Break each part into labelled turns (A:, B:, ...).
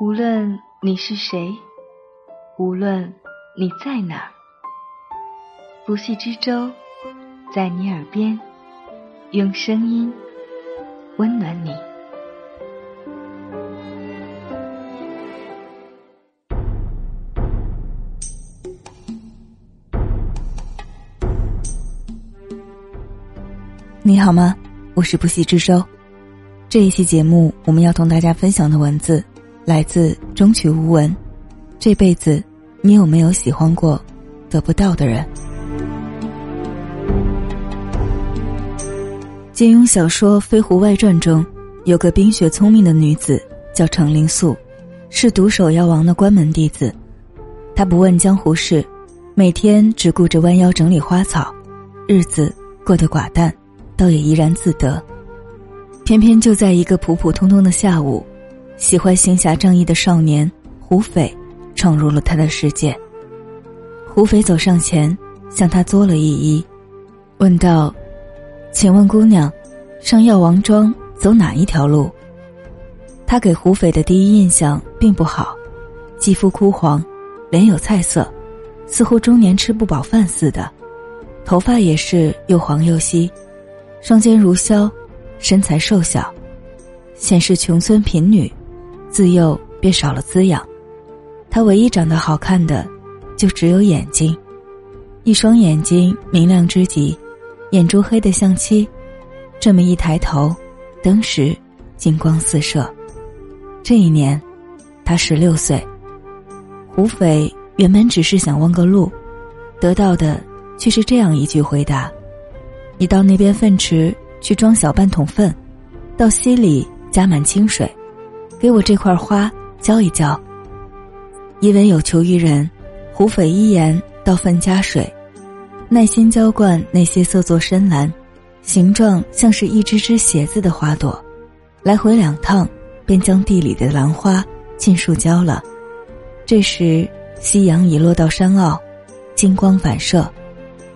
A: 无论你是谁，无论你在哪儿，不系之舟在你耳边，用声音温暖你。
B: 你好吗？我是不系之舟。这一期节目，我们要同大家分享的文字来自中曲无闻。这辈子，你有没有喜欢过得不到的人？金庸小说《飞狐外传》中有个冰雪聪明的女子，叫程灵素，是独守妖王的关门弟子。她不问江湖事，每天只顾着弯腰整理花草，日子过得寡淡。倒也怡然自得，偏偏就在一个普普通通的下午，喜欢行侠仗义的少年胡斐闯入了他的世界。胡斐走上前，向他作了一揖，问道：“请问姑娘，上药王庄走哪一条路？”他给胡斐的第一印象并不好，肌肤枯黄，脸有菜色，似乎中年吃不饱饭似的，头发也是又黄又稀。双肩如削，身材瘦小，显示穷村贫女，自幼便少了滋养。他唯一长得好看的，就只有眼睛，一双眼睛明亮之极，眼珠黑得像漆。这么一抬头，登时金光四射。这一年，他十六岁。胡斐原本只是想问个路，得到的却是这样一句回答。你到那边粪池去装小半桶粪，到溪里加满清水，给我这块花浇一浇。因为有求于人，胡斐依言倒粪加水，耐心浇灌那些色作深蓝、形状像是一只只鞋子的花朵，来回两趟，便将地里的兰花尽数浇了。这时夕阳已落到山坳，金光反射，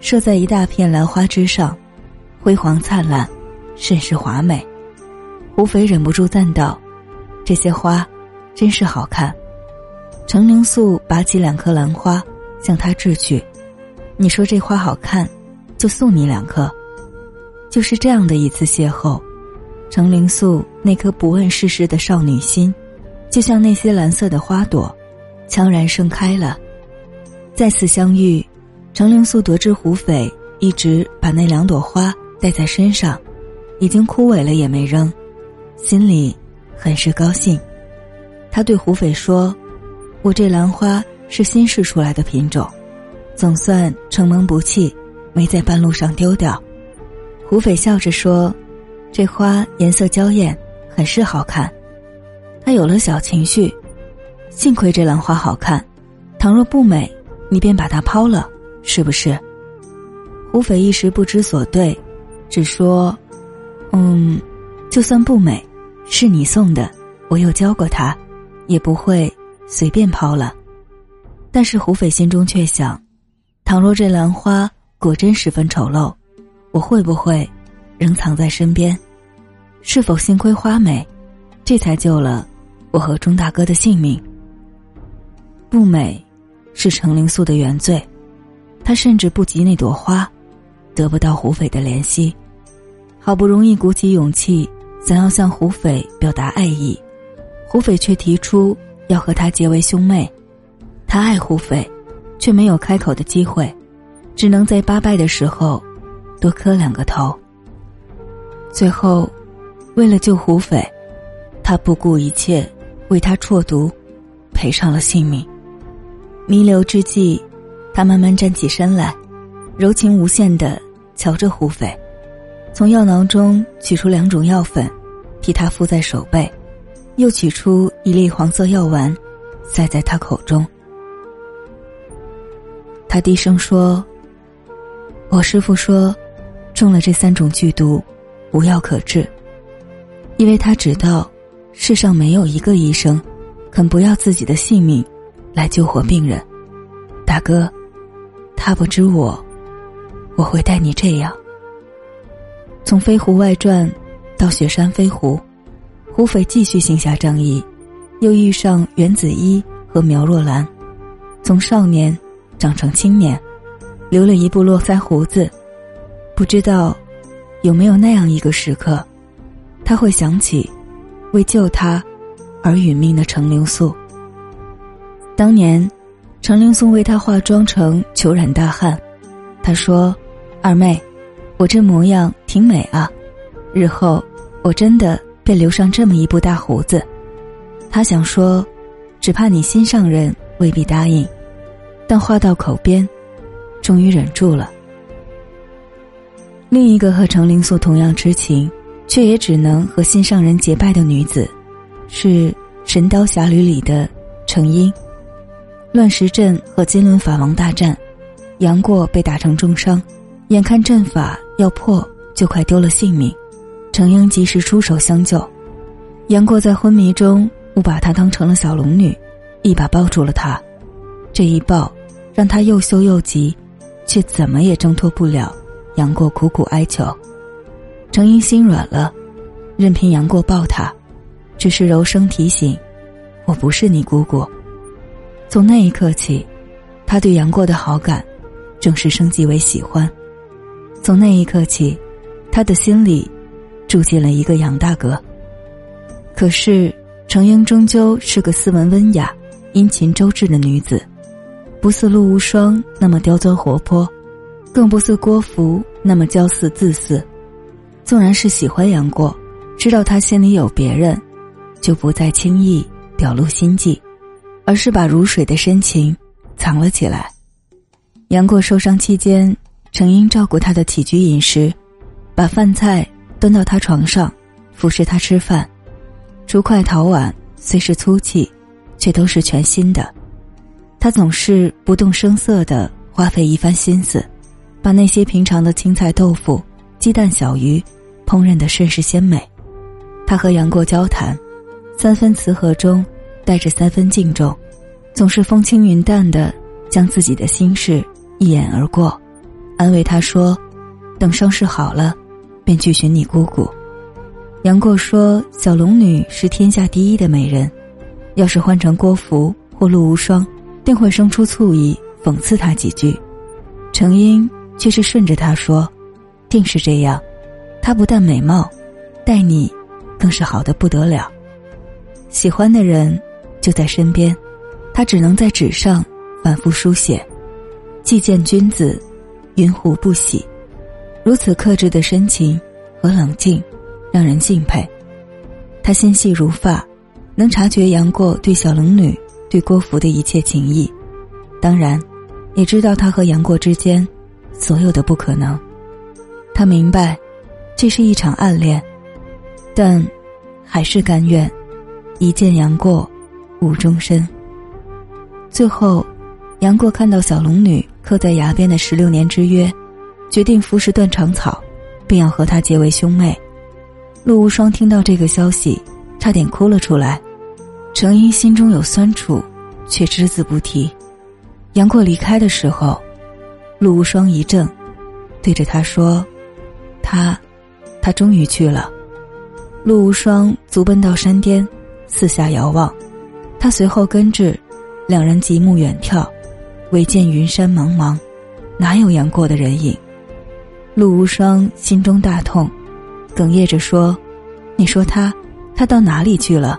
B: 射在一大片兰花之上。辉煌灿烂，甚是华美。胡斐忍不住赞道：“这些花，真是好看。”程灵素拔起两颗兰花，向他掷去：“你说这花好看，就送你两颗。”就是这样的一次邂逅，程灵素那颗不问世事的少女心，就像那些蓝色的花朵，悄然盛开了。再次相遇，程灵素得知胡斐一直把那两朵花。带在身上，已经枯萎了也没扔，心里很是高兴。他对胡斐说：“我这兰花是新试出来的品种，总算承蒙不弃，没在半路上丢掉。”胡斐笑着说：“这花颜色娇艳，很是好看。”他有了小情绪，幸亏这兰花好看，倘若不美，你便把它抛了，是不是？胡斐一时不知所对。只说，嗯，就算不美，是你送的，我又教过他，也不会随便抛了。但是胡斐心中却想，倘若这兰花果真十分丑陋，我会不会仍藏在身边？是否幸亏花美，这才救了我和钟大哥的性命？不美，是程灵素的原罪，他甚至不及那朵花，得不到胡斐的怜惜。好不容易鼓起勇气，想要向胡斐表达爱意，胡斐却提出要和他结为兄妹。他爱胡斐，却没有开口的机会，只能在八拜的时候多磕两个头。最后，为了救胡斐，他不顾一切为他啜毒，赔上了性命。弥留之际，他慢慢站起身来，柔情无限的瞧着胡斐。从药囊中取出两种药粉，替他敷在手背，又取出一粒黄色药丸，塞在他口中。他低声说：“我师傅说，中了这三种剧毒，无药可治。因为他知道，世上没有一个医生，肯不要自己的性命，来救活病人。大哥，他不知我，我会待你这样。”从《飞狐外传》到《雪山飞狐》，胡斐继续行侠仗义，又遇上袁子衣和苗若兰，从少年长成青年，留了一部络腮胡子。不知道有没有那样一个时刻，他会想起为救他而殒命的程灵素。当年，程灵素为他化妆成裘染大汉，他说：“二妹，我这模样挺美啊，日后我真的便留上这么一部大胡子。”他想说，只怕你心上人未必答应，但话到口边，终于忍住了。另一个和程灵素同样痴情，却也只能和心上人结拜的女子，是《神刀侠侣》里的程英。乱石阵和金轮法王大战，杨过被打成重伤，眼看阵法要破，就快丢了性命，程英及时出手相救。杨过在昏迷中。误把她当成了小龙女，一把抱住了她。这一抱，让她又羞又急，却怎么也挣脱不了杨过苦苦哀求。程英心软了，任凭杨过抱她，只是柔声提醒：“我不是你姑姑。”从那一刻起，他对杨过的好感，正式升级为喜欢。从那一刻起，他的心里，住进了一个杨大哥。可是。程英终究是个斯文温雅、殷勤周至的女子，不似陆无双那么刁钻活泼，更不似郭芙那么骄肆自私。纵然是喜欢杨过，知道他心里有别人，就不再轻易表露心迹，而是把如水的深情藏了起来。杨过受伤期间，程英照顾他的起居饮食，把饭菜端到他床上，服侍他吃饭。竹筷陶碗虽是粗器，却都是全新的。他总是不动声色的花费一番心思，把那些平常的青菜豆腐、鸡蛋小鱼烹饪的甚是鲜美。他和杨过交谈，三分慈和中带着三分敬重，总是风轻云淡的将自己的心事一眼而过，安慰他说：“等伤势好了，便去寻你姑姑。”杨过说：“小龙女是天下第一的美人，要是换成郭芙或陆无双，定会生出醋意，讽刺他几句。”程英却是顺着他说：“定是这样，她不但美貌，待你更是好的不得了。喜欢的人就在身边，他只能在纸上反复书写。既见君子，云胡不喜？如此克制的深情和冷静。”让人敬佩，他心细如发，能察觉杨过对小龙女、对郭芙的一切情谊，当然，也知道他和杨过之间所有的不可能。他明白，这是一场暗恋，但还是甘愿一见杨过，误终身。最后，杨过看到小龙女刻在崖边的十六年之约，决定服食断肠草，并要和他结为兄妹。陆无双听到这个消息，差点哭了出来。程英心中有酸楚，却只字不提。杨过离开的时候，陆无双一怔，对着他说：“他，他终于去了。”陆无双足奔到山巅，四下遥望。他随后跟至，两人极目远眺，唯见云山茫茫，哪有杨过的人影？陆无双心中大痛。哽咽着说：“你说他，他到哪里去了？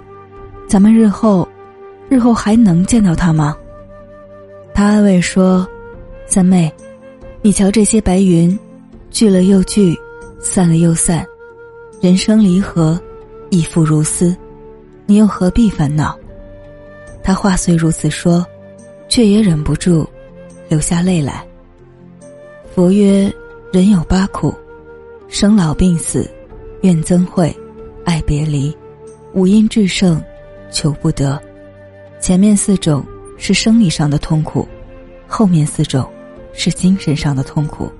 B: 咱们日后，日后还能见到他吗？”他安慰说：“三妹，你瞧这些白云，聚了又聚，散了又散，人生离合，亦复如斯，你又何必烦恼？”他话虽如此说，却也忍不住流下泪来。佛曰：“人有八苦，生老病死。”怨憎会，爱别离，五阴炽盛，求不得。前面四种是生理上的痛苦，后面四种是精神上的痛苦。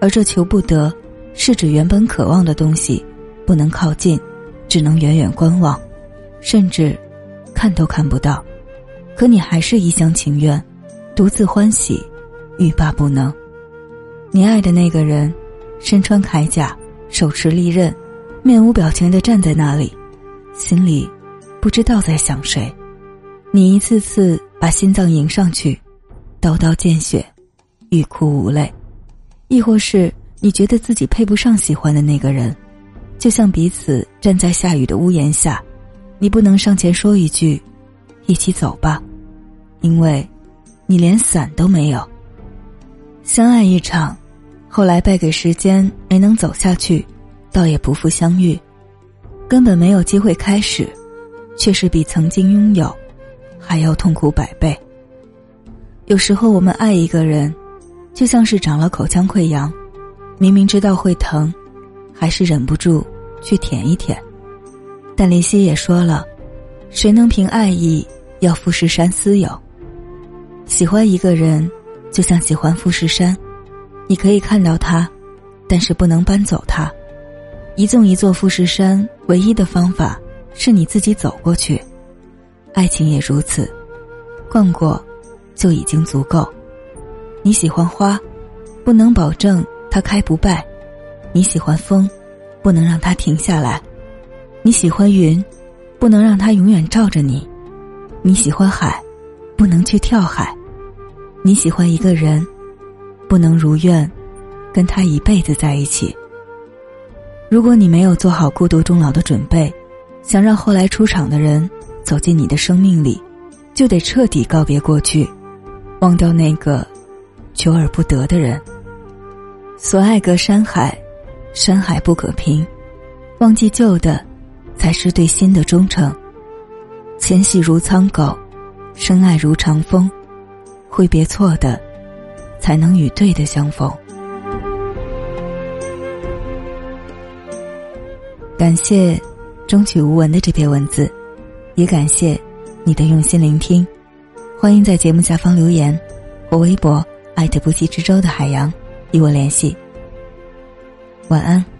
B: 而这求不得，是指原本渴望的东西不能靠近，只能远远观望，甚至看都看不到。可你还是一厢情愿，独自欢喜，欲罢不能。你爱的那个人，身穿铠甲。手持利刃，面无表情的站在那里，心里不知道在想谁。你一次次把心脏迎上去，刀刀见血，欲哭无泪；亦或是你觉得自己配不上喜欢的那个人，就像彼此站在下雨的屋檐下，你不能上前说一句“一起走吧”，因为，你连伞都没有。相爱一场，后来败给时间，没能走下去，倒也不负相遇，根本没有机会开始，却是比曾经拥有。还要痛苦百倍。有时候我们爱一个人，就像是长了口腔溃疡，明明知道会疼，还是忍不住去舔一舔。但林夕也说了，谁能凭爱意要富士山私有？喜欢一个人，就像喜欢富士山，你可以看到它，但是不能搬走它。一纵一座富士山，唯一的方法是你自己走过去。爱情也如此，逛过就已经足够。你喜欢花，不能保证它开不败；你喜欢风，不能让它停下来；你喜欢云，不能让它永远罩着你；你喜欢海，不能去跳海；你喜欢一个人，不能如愿跟他一辈子在一起。如果你没有做好孤独终老的准备，想让后来出场的人。走进你的生命里，就得彻底告别过去，忘掉那个求而不得的人。所爱隔山海，山海不可平。忘记旧的，才是对新的忠诚。纤细如苍狗，深爱如长风。挥别错的，才能与对的相逢。感谢终曲无闻的这篇文字。也感谢你的用心聆听，欢迎在节目下方留言或微博艾特不息之舟的海洋与我联系。晚安。